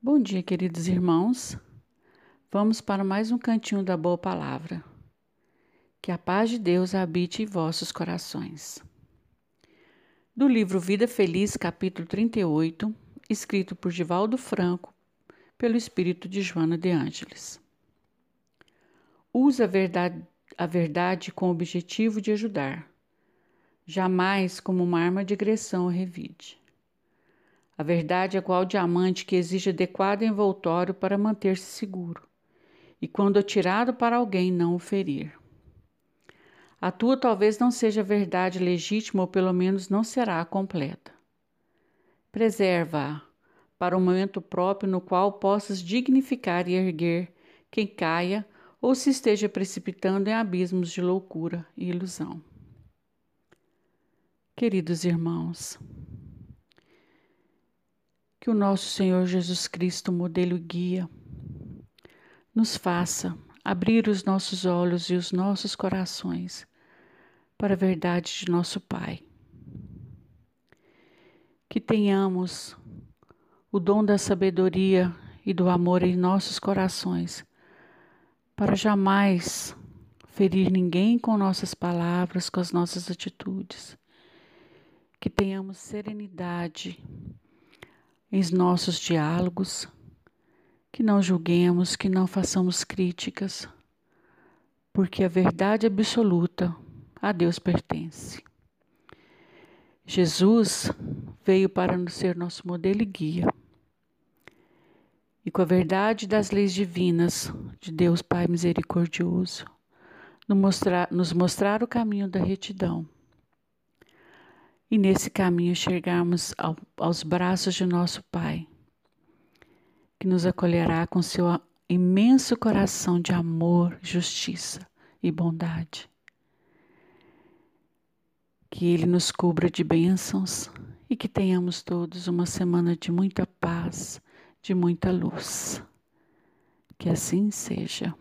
Bom dia, queridos irmãos. Vamos para mais um cantinho da boa palavra. Que a paz de Deus habite em vossos corações. Do livro Vida Feliz, capítulo 38, escrito por Givaldo Franco, pelo espírito de Joana de Ângeles. Use a verdade, a verdade com o objetivo de ajudar, jamais como uma arma de agressão ou revide. A verdade é qual diamante que exige adequado envoltório para manter-se seguro, e quando atirado para alguém não o ferir. A tua talvez não seja verdade legítima ou pelo menos não será completa. Preserva-a para um momento próprio no qual possas dignificar e erguer quem caia ou se esteja precipitando em abismos de loucura e ilusão. Queridos irmãos, que o nosso Senhor Jesus Cristo, modelo e guia, nos faça abrir os nossos olhos e os nossos corações para a verdade de nosso Pai. Que tenhamos o dom da sabedoria e do amor em nossos corações, para jamais ferir ninguém com nossas palavras, com as nossas atitudes. Que tenhamos serenidade em nossos diálogos, que não julguemos, que não façamos críticas, porque a verdade absoluta a Deus pertence. Jesus veio para ser nosso modelo e guia. E com a verdade das leis divinas de Deus Pai misericordioso, nos mostrar, nos mostrar o caminho da retidão e nesse caminho chegarmos ao, aos braços de nosso Pai, que nos acolherá com seu imenso coração de amor, justiça e bondade. Que Ele nos cubra de bênçãos e que tenhamos todos uma semana de muita paz, de muita luz. Que assim seja.